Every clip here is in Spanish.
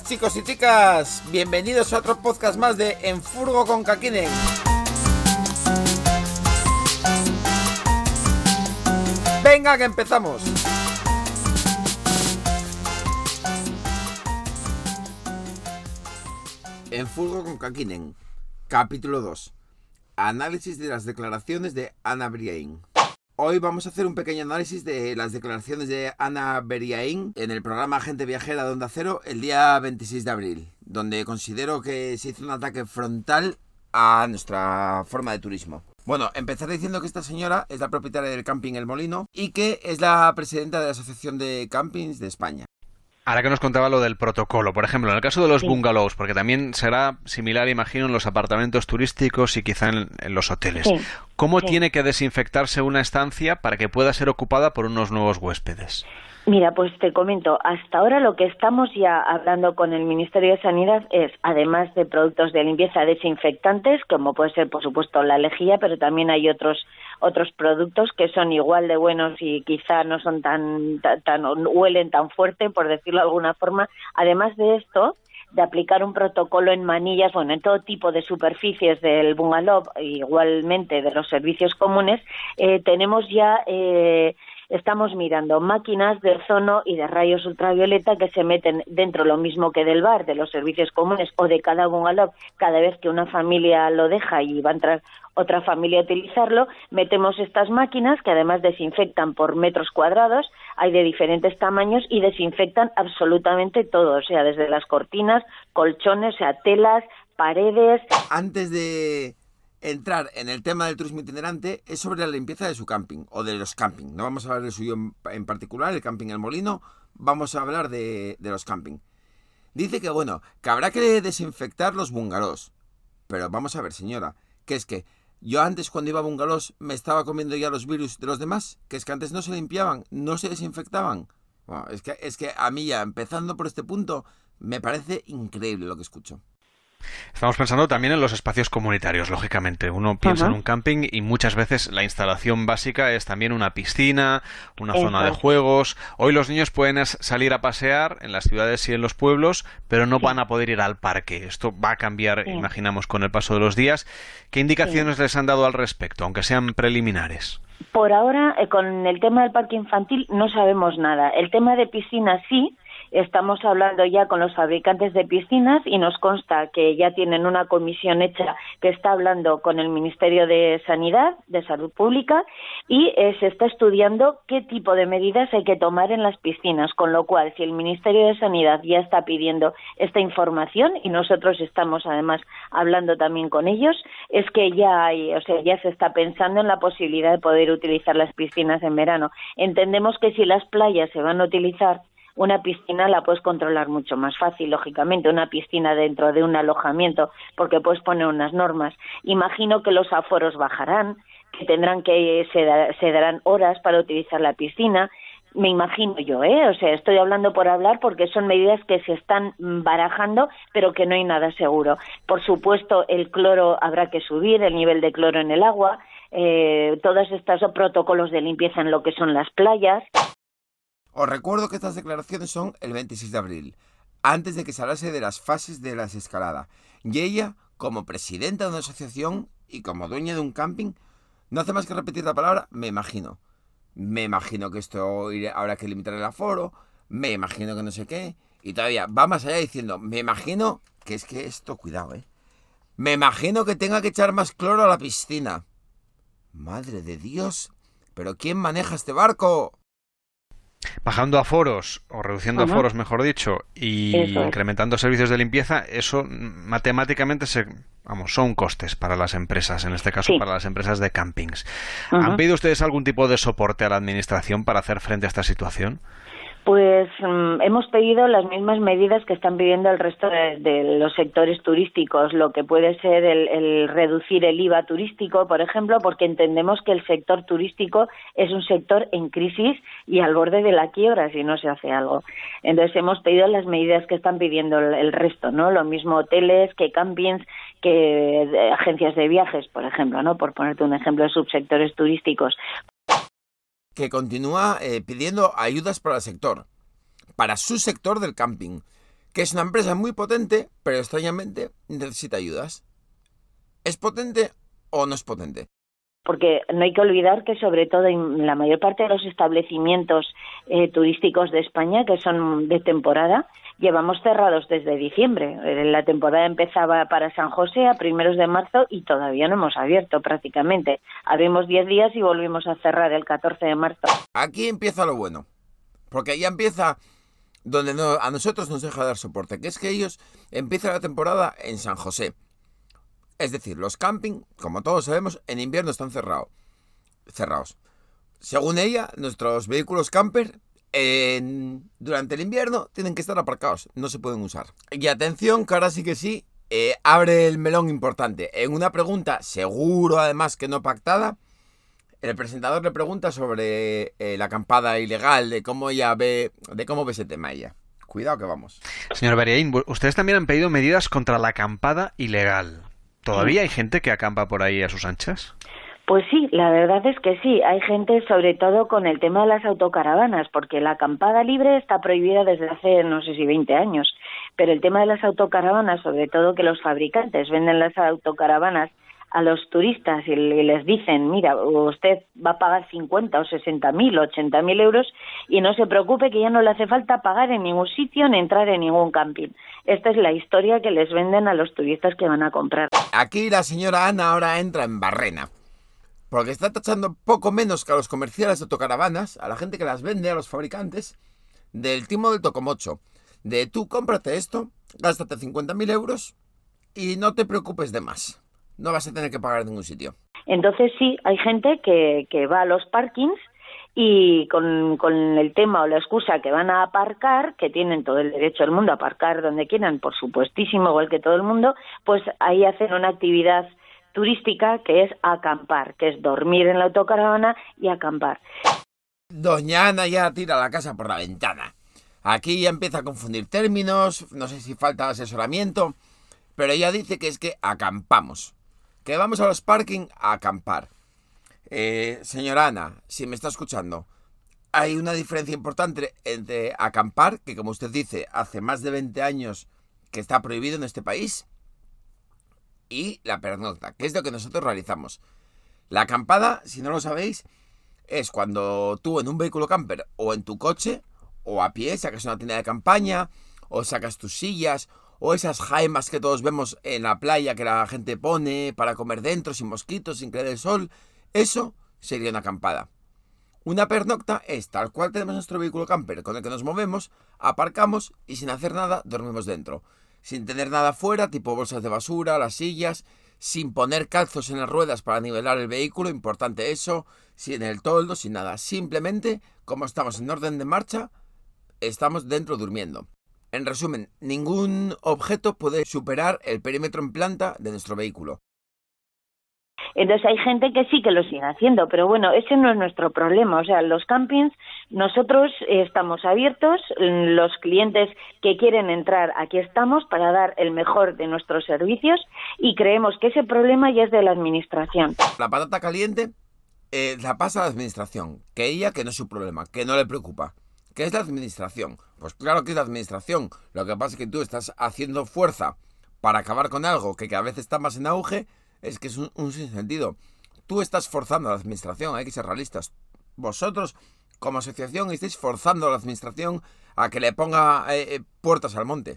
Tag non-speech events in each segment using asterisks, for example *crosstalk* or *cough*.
Chicos y chicas, bienvenidos a otro podcast más de En Furgo con Kakinen. Venga que empezamos. En Furgo con Kakinen, capítulo 2. Análisis de las declaraciones de Ana Briain. Hoy vamos a hacer un pequeño análisis de las declaraciones de Ana Beriaín en el programa Gente Viajera de Onda Cero el día 26 de abril, donde considero que se hizo un ataque frontal a nuestra forma de turismo. Bueno, empezar diciendo que esta señora es la propietaria del camping El Molino y que es la presidenta de la Asociación de Campings de España. Ahora que nos contaba lo del protocolo, por ejemplo, en el caso de los bungalows, porque también será similar, imagino, en los apartamentos turísticos y quizá en, los hoteles. ¿Cómo tiene que desinfectarse una estancia para que pueda ser ocupada por unos nuevos huéspedes? Mira, pues te comento, hasta ahora lo que estamos ya hablando con el Ministerio de Sanidad es, además de productos de limpieza desinfectantes, como puede ser, por supuesto, la lejía, pero también hay otros otros productos que son igual de buenos y quizá no son tan, tan, huelen tan fuerte, por decirlo de alguna forma. Además de esto, de aplicar un protocolo en manillas, bueno, en todo tipo de superficies del bungalow, igualmente de los servicios comunes, eh, tenemos ya eh, estamos mirando máquinas de ozono y de rayos ultravioleta que se meten dentro lo mismo que del bar, de los servicios comunes o de cada bungalow, cada vez que una familia lo deja y va a entrar otra familia a utilizarlo, metemos estas máquinas que además desinfectan por metros cuadrados, hay de diferentes tamaños y desinfectan absolutamente todo, o sea, desde las cortinas, colchones, o sea, telas, paredes. Antes de entrar en el tema del turismo itinerante es sobre la limpieza de su camping o de los camping. No vamos a hablar del suyo en, particular, el camping El Molino, vamos a hablar de, los camping. Dice que bueno, que habrá que desinfectar los bungalows. Pero vamos a ver, señora, que es que yo antes cuando iba a bungalows me estaba comiendo ya los virus de los demás, que es que antes no se limpiaban, no se desinfectaban. es, que, es que a mí ya, empezando por este punto, me parece increíble lo que escucho. Estamos pensando también en los espacios comunitarios, lógicamente. Uno piensa en un camping y muchas veces la instalación básica es también una piscina, una zona de juegos. Hoy los niños pueden salir a pasear en las ciudades y en los pueblos, pero no van a poder ir al parque. Esto va a cambiar, imaginamos, con el paso de los días. ¿Qué indicaciones les han dado al respecto, aunque sean preliminares? Por ahora, eh, con el tema del parque infantil no sabemos nada. El tema de piscina sí, Estamos hablando ya con los fabricantes de piscinas y nos consta que ya tienen una comisión hecha que está hablando con el Ministerio de Sanidad, de Salud Pública, y eh, se está estudiando qué tipo de medidas hay que tomar en las piscinas. Con lo cual, si el Ministerio de Sanidad ya está pidiendo esta información y nosotros estamos además hablando también con ellos, es que ya hay, o sea, ya se está pensando en la posibilidad de poder utilizar las piscinas en verano. Entendemos que si las playas se van a utilizar una piscina la puedes controlar mucho más fácil, lógicamente, una piscina dentro de un alojamiento, porque puedes poner unas normas. Imagino que los aforos bajarán, que tendrán que se, darán horas para utilizar la piscina. Me imagino yo, ¿eh? O sea, estoy hablando por hablar porque son medidas que se están barajando, pero que no hay nada seguro. Por supuesto, el cloro habrá que subir, el nivel de cloro en el agua, eh, todos estos protocolos de limpieza en lo que son las playas. Os recuerdo que estas declaraciones son el 26 de abril, antes de que se hablase de las fases de la desescalada. Y ella, como presidenta de una asociación y como dueña de un camping, no hace más que repetir la palabra me imagino. Me imagino que esto habrá que limitar el aforo, me imagino que no sé qué, y todavía va más allá diciendo, me imagino que es que esto, cuidado, eh. Me imagino que tenga que echar más cloro a la piscina. Madre de Dios, pero ¿quién maneja este barco? Bajando a foros o reduciendo a foros, mejor dicho, y incrementando servicios de limpieza, eso matemáticamente se, vamos, son costes para las empresas, en este caso para las empresas de campings. ¿Han pedido ustedes algún tipo de soporte a la administración para hacer frente a esta situación? Pues mm, hemos pedido las mismas medidas que están pidiendo el resto de, los sectores turísticos, lo que puede ser el, reducir el IVA turístico, por ejemplo, porque entendemos que el sector turístico es un sector en crisis y al borde de la quiebra si no se hace algo. Entonces hemos pedido las medidas que están pidiendo el, resto, ¿no? Lo mismo hoteles que campings, que eh, agencias de viajes, por ejemplo, ¿no? Por ponerte un ejemplo de subsectores turísticos que continúa eh, pidiendo ayudas para el sector, para su sector del camping, que es una empresa muy potente, pero extrañamente necesita ayudas. ¿Es potente o no es potente? Porque no hay que olvidar que sobre todo en la mayor parte de los establecimientos eh, turísticos de España que son de temporada llevamos cerrados desde diciembre. Eh, la temporada empezaba para San José a primeros de marzo y todavía no hemos abierto prácticamente. Abrimos 10 días y volvimos a cerrar el 14 de marzo. Aquí empieza lo bueno, porque ya empieza donde a nosotros nos deja dar soporte, que es que ellos empiezan la temporada en San José. Es decir, los camping, como todos sabemos, en invierno están cerrados. cerrados. Según ella, nuestros vehículos camper durante el invierno tienen que estar aparcados, no se pueden usar. Y atención, que ahora sí que sí, eh, abre el melón importante. En una pregunta, seguro además que no pactada, el presentador le pregunta sobre eh, la acampada ilegal, de cómo ella ve, de cómo ve ese tema ella. Cuidado que vamos. Señor Bariaín, ustedes también han pedido medidas contra la acampada ilegal. ¿Todavía hay gente que acampa por ahí a sus anchas? Pues sí, la verdad es que sí. Hay gente, sobre todo con el tema de las autocaravanas, porque la acampada libre está prohibida desde hace no sé si 20 años. Pero el tema de las autocaravanas, sobre todo que los fabricantes venden las autocaravanas a los turistas y les dicen, mira, usted va a pagar 50 o 60 mil, 80 mil euros y no se preocupe que ya no le hace falta pagar en ningún sitio ni entrar en ningún camping. Esta es la historia que les venden a los turistas que van a comprar. Aquí la señora Ana ahora entra en barrena porque está tachando poco menos que a los comerciales de autocaravanas, a la gente que las vende, a los fabricantes, del timo del tocomocho. De tú cómprate esto, gástate 50.000 euros y no te preocupes de más. No vas a tener que pagar en ningún sitio. Entonces sí, hay gente que, que va a los parkings y con, con, el tema o la excusa que van a aparcar, que tienen todo el derecho del mundo a aparcar donde quieran, por supuestísimo, igual que todo el mundo, pues ahí hacen una actividad turística que es acampar, que es dormir en la autocaravana y acampar. Doña Ana ya tira la casa por la ventana. Aquí ya empieza a confundir términos, no sé si falta asesoramiento, pero ella dice que es que acampamos, que vamos a los parking a acampar. Eh, señora Ana, si me está escuchando, hay una diferencia importante entre acampar, que como usted dice, hace más de 20 años que está prohibido en este país, y la pernocta, que es lo que nosotros realizamos. La acampada, si no lo sabéis, es cuando tú en un vehículo camper o en tu coche o a pie sacas una tienda de campaña o sacas tus sillas o esas jaimas que todos vemos en la playa que la gente pone para comer dentro sin mosquitos, sin creer el sol. Eso sería una acampada. Una pernocta es tal cual tenemos nuestro vehículo camper con el que nos movemos, aparcamos y sin hacer nada dormimos dentro sin tener nada fuera, tipo bolsas de basura, las sillas, sin poner calzos en las ruedas para nivelar el vehículo, importante eso, sin el toldo, sin nada. Simplemente, como estamos en orden de marcha, estamos dentro durmiendo. En resumen, ningún objeto puede superar el perímetro en planta de nuestro vehículo. Entonces hay gente que sí que lo sigue haciendo, pero bueno, ese no es nuestro problema. O sea, los campings, nosotros estamos abiertos, los clientes que quieren entrar, aquí estamos para dar el mejor de nuestros servicios y creemos que ese problema ya es de la administración. La patata caliente eh, la pasa a la administración, que ella que no es su problema, que no le preocupa. ¿Qué es la administración? Pues claro que es la administración. Lo que pasa es que tú estás haciendo fuerza para acabar con algo que cada vez está más en auge es que es un, sinsentido. Tú estás forzando a la administración, hay que ser realistas. Vosotros, como asociación, estáis forzando a la administración a que le ponga eh, eh, puertas al monte.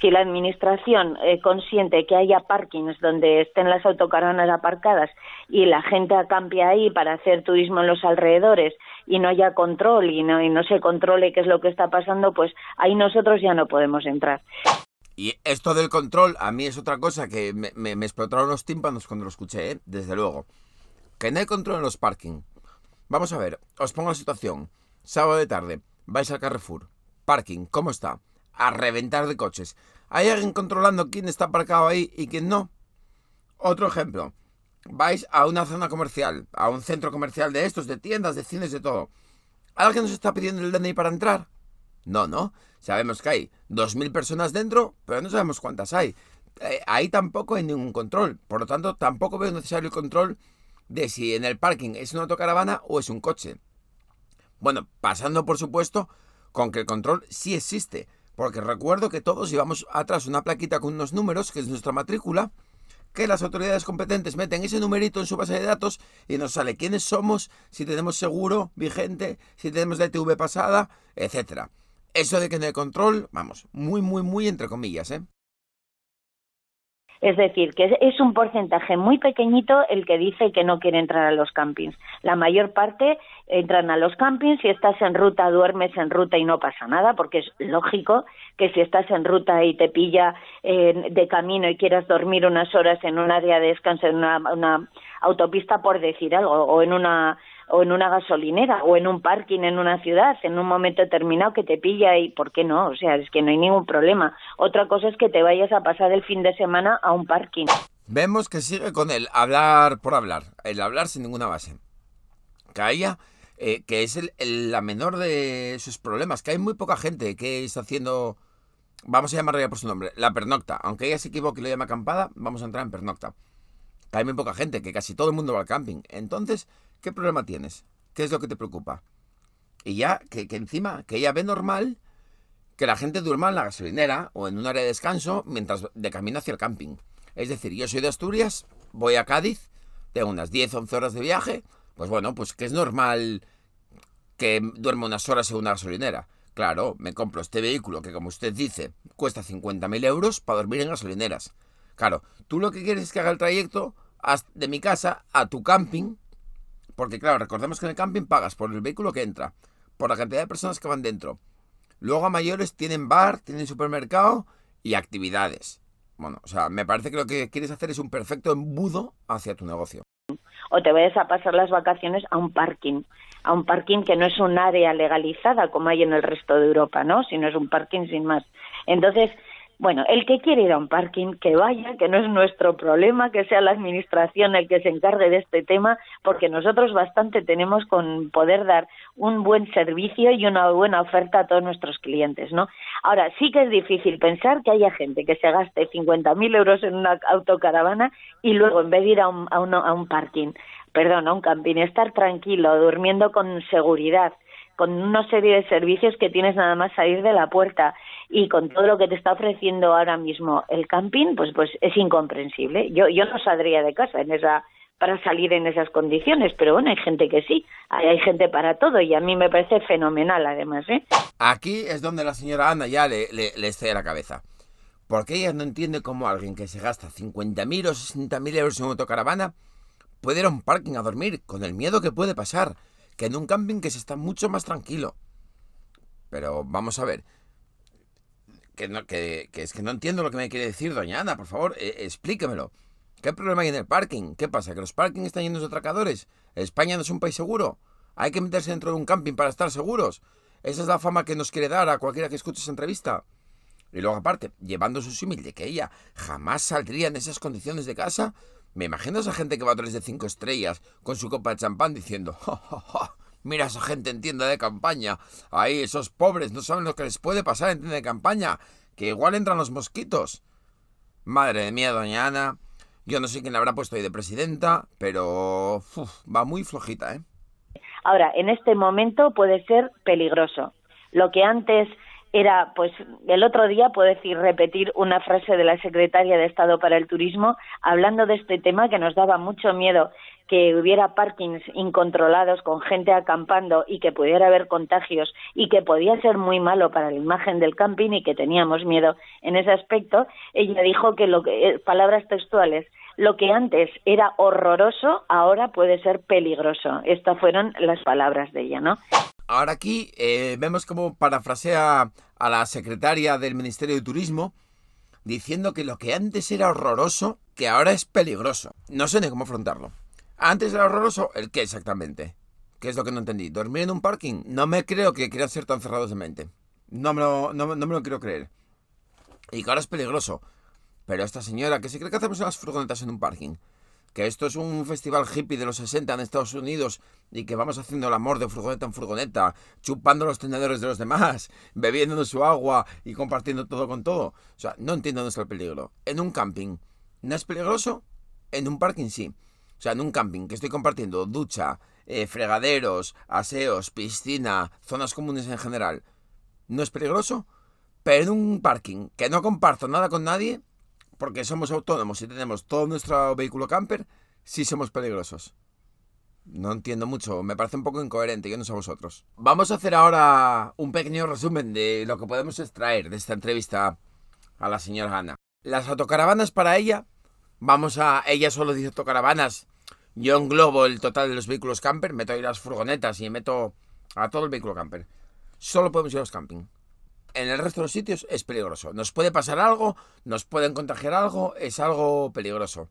Si la administración eh, consiente que haya parkings donde estén las autocaravanas aparcadas y la gente acampe ahí para hacer turismo en los alrededores y no haya control y no, y no se controle qué es lo que está pasando, pues ahí nosotros ya no podemos entrar. Y esto del control, a mí es otra cosa que me, explotaron los tímpanos cuando lo escuché, ¿eh? desde luego. Que no hay control en los parking. Vamos a ver, os pongo la situación. Sábado de tarde, vais al Carrefour. Parking, ¿cómo está? A reventar de coches. ¿Hay alguien controlando quién está aparcado ahí y quién no? Otro ejemplo. Vais a una zona comercial, a un centro comercial de estos, de tiendas, de cines, de todo. ¿Alguien nos está pidiendo el DNI para entrar? No, no. Sabemos que hay 2.000 personas dentro, pero no sabemos cuántas hay. Eh, ahí tampoco hay ningún control. Por lo tanto, tampoco veo necesario el control de si en el parking es una autocaravana o es un coche. Bueno, pasando por supuesto con que el control sí existe. Porque recuerdo que todos llevamos atrás una plaquita con unos números, que es nuestra matrícula, que las autoridades competentes meten ese numerito en su base de datos y nos sale quiénes somos, si tenemos seguro vigente, si tenemos la ITV pasada, etcétera. Eso de que no hay control, vamos, muy, muy, muy entre comillas, ¿eh? Es decir, que es un porcentaje muy pequeñito el que dice que no quiere entrar a los campings. La mayor parte entran a los campings, si estás en ruta, duermes en ruta y no pasa nada, porque es lógico que si estás en ruta y te pilla de camino y quieras dormir unas horas en un área de descanso, en una autopista, por decir algo, o en una o en una gasolinera o en un parking en una ciudad en un momento determinado que te pilla y ¿por qué no? O sea, es que no hay ningún problema. Otra cosa es que te vayas a pasar el fin de semana a un parking. Vemos que sigue con el hablar por hablar, el hablar sin ninguna base. Que eh, que es la menor de sus problemas, que hay muy poca gente que está haciendo, vamos a llamarla ya por su nombre, la pernocta. Aunque ella se equivoque y lo llame acampada, vamos a entrar en pernocta. Que hay muy poca gente, que casi todo el mundo va al camping. Entonces, ¿Qué problema tienes? ¿Qué es lo que te preocupa? Y ya, que, encima, que ella ve normal que la gente duerma en la gasolinera o en un área de descanso mientras de camino hacia el camping. Es decir, yo soy de Asturias, voy a Cádiz, tengo unas 10, 11 horas de viaje, pues bueno, pues que es normal que duerma unas horas en una gasolinera. Claro, me compro este vehículo que, como usted dice, cuesta 50.000 euros para dormir en gasolineras. Claro, tú lo que quieres es que haga el trayecto de mi casa a tu camping porque claro, recordemos que en el camping pagas por el vehículo que entra, por la cantidad de personas que van dentro. Luego a mayores tienen bar, tienen supermercado y actividades. Bueno, o sea, me parece que lo que quieres hacer es un perfecto embudo hacia tu negocio. O te vayas a pasar las vacaciones a un parking, a un parking que no es un área legalizada como hay en el resto de Europa, ¿no? Sino es un parking sin más. Entonces, bueno, el que quiere ir a un parking, que vaya, que no es nuestro problema, que sea la administración el que se encargue de este tema, porque nosotros bastante tenemos con poder dar un buen servicio y una buena oferta a todos nuestros clientes, ¿no? Ahora, sí que es difícil pensar que haya gente que se gaste 50.000 euros en una autocaravana y luego, en vez de ir a un, a, a un parking, perdón, a un camping, estar tranquilo, durmiendo con seguridad, con una serie de servicios que tienes nada más salir de la puerta y con todo lo que te está ofreciendo ahora mismo el camping, pues pues es incomprensible. Yo yo no saldría de casa en esa para salir en esas condiciones, pero bueno, hay gente que sí, hay, gente para todo y a mí me parece fenomenal además. ¿eh? Aquí es donde la señora Ana ya le, le, le la cabeza. Porque ella no entiende cómo alguien que se gasta 50.000 o 60.000 euros en autocaravana puede ir a un parking a dormir con el miedo que puede pasar que en un camping que se está mucho más tranquilo. Pero vamos a ver. Que, no, que, es que no entiendo lo que me quiere decir doña Ana, por favor, eh, explíquemelo. ¿Qué problema hay en el parking? ¿Qué pasa? ¿Que los parkings están llenos de atracadores? ¿España no es un país seguro? ¿Hay que meterse dentro de un camping para estar seguros? Esa es la fama que nos quiere dar a cualquiera que escuche esa entrevista. Y luego aparte, llevando su símil de que ella jamás saldría en esas condiciones de casa, me imagino a esa gente que va a hoteles de cinco estrellas con su copa de champán diciendo, mira esa gente en tienda de campaña, ahí esos pobres no saben lo que les puede pasar en tienda de campaña, que igual entran los mosquitos. Madre mía, doña Ana, yo no sé quién la habrá puesto ahí de presidenta, pero va muy flojita, ¿eh? Ahora, en este momento puede ser peligroso. Lo que antes era, pues, el otro día puedo decir, repetir una frase de la secretaria de Estado para el Turismo, hablando de este tema que nos daba mucho miedo que hubiera parkings incontrolados con gente acampando y que pudiera haber contagios y que podía ser muy malo para la imagen del camping y que teníamos miedo en ese aspecto, ella dijo que lo que eh, palabras textuales lo que antes era horroroso ahora puede ser peligroso. Estas fueron las palabras de ella, ¿no? Ahora aquí eh, vemos cómo parafrasea a la secretaria del Ministerio de Turismo diciendo que lo que antes era horroroso, que ahora es peligroso. No sé ni cómo afrontarlo. Antes era horroroso, ¿el qué exactamente? ¿Qué es lo que no entendí? ¿Dormir en un parking? No me creo que quieran ser tan cerrados de mente. No me lo, no, me lo quiero creer. Y que ahora es peligroso. Pero esta señora, que se cree que hacemos unas furgonetas en un parking? Que esto es un festival hippie de los 60 en Estados Unidos y que vamos haciendo el amor de furgoneta en furgoneta, chupando los tenedores de los demás, *laughs* bebiéndonos su agua y compartiendo todo con todo. O sea, no entiendo dónde el peligro. En un camping, ¿no es peligroso? En un parking sí. O sea, en un camping que estoy compartiendo ducha, eh, fregaderos, aseos, piscina, zonas comunes en general, ¿no es peligroso? Pero en un parking que no comparto nada con nadie, porque somos autónomos y tenemos todo nuestro vehículo camper, sí somos peligrosos. No entiendo mucho, me parece un poco incoherente, yo no sé vosotros. Vamos a hacer ahora un pequeño resumen de lo que podemos extraer de esta entrevista a la señora Ana. Las autocaravanas para ella, vamos a... Ella solo dice autocaravanas, yo englobo el total de los vehículos camper, meto ahí las furgonetas y meto a todo el vehículo camper. Solo podemos ir a los camping. En el resto de los sitios es peligroso. Nos puede pasar algo, nos pueden contagiar algo, es algo peligroso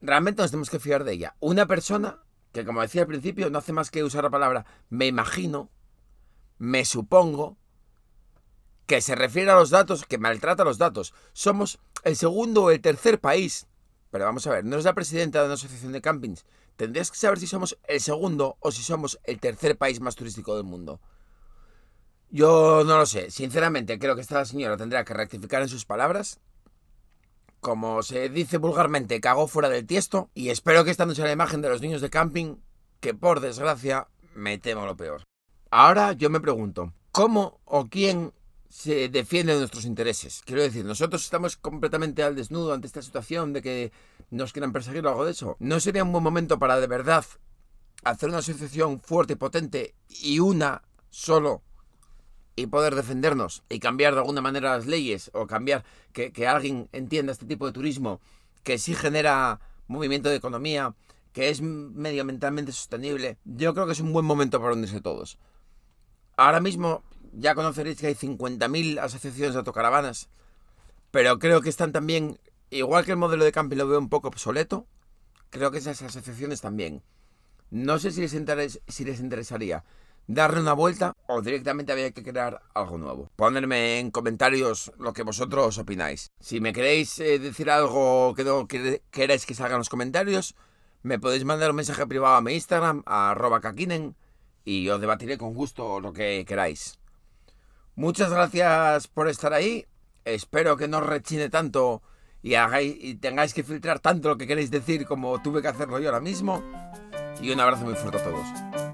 realmente nos tenemos que fiar de ella. Una persona que, como decía al principio, no hace más que usar la palabra me imagino, me supongo, que se refiere a los datos, que maltrata los datos. Somos el segundo o el tercer país. Pero vamos a ver, no es la presidenta de una asociación de campings. Tendrías que saber si somos el segundo o si somos el tercer país más turístico del mundo. Yo no lo sé. Sinceramente, creo que esta señora tendrá que rectificar en sus palabras como se dice vulgarmente, cagó fuera del tiesto y espero que esta no sea la imagen de los niños de camping, que por desgracia me temo lo peor. Ahora yo me pregunto, ¿cómo o quién se defiende nuestros intereses? Quiero decir, nosotros estamos completamente al desnudo ante esta situación de que nos quieran perseguir o algo de eso. ¿No sería un buen momento para de verdad hacer una asociación fuerte y potente y una solo y poder defendernos y cambiar de alguna manera las leyes o cambiar que, alguien entienda este tipo de turismo que sí genera movimiento de economía, que es medioambientalmente sostenible, yo creo que es un buen momento para unirse todos. Ahora mismo ya conoceréis que hay 50.000 asociaciones de autocaravanas, pero creo que están también, igual que el modelo de camping lo veo un poco obsoleto, creo que esas asociaciones también. No sé si les, si les interesaría darle una vuelta o directamente había que crear algo nuevo. Ponerme en comentarios lo que vosotros opináis. Si me queréis eh, decir algo que no queréis que salga en los comentarios, me podéis mandar un mensaje privado a mi Instagram, arroba kakinen, y os debatiré con gusto lo que queráis. Muchas gracias por estar ahí. Espero que no rechine tanto y, hagáis, y tengáis que filtrar tanto lo que queréis decir como tuve que hacerlo yo ahora mismo. Y un abrazo muy fuerte a todos.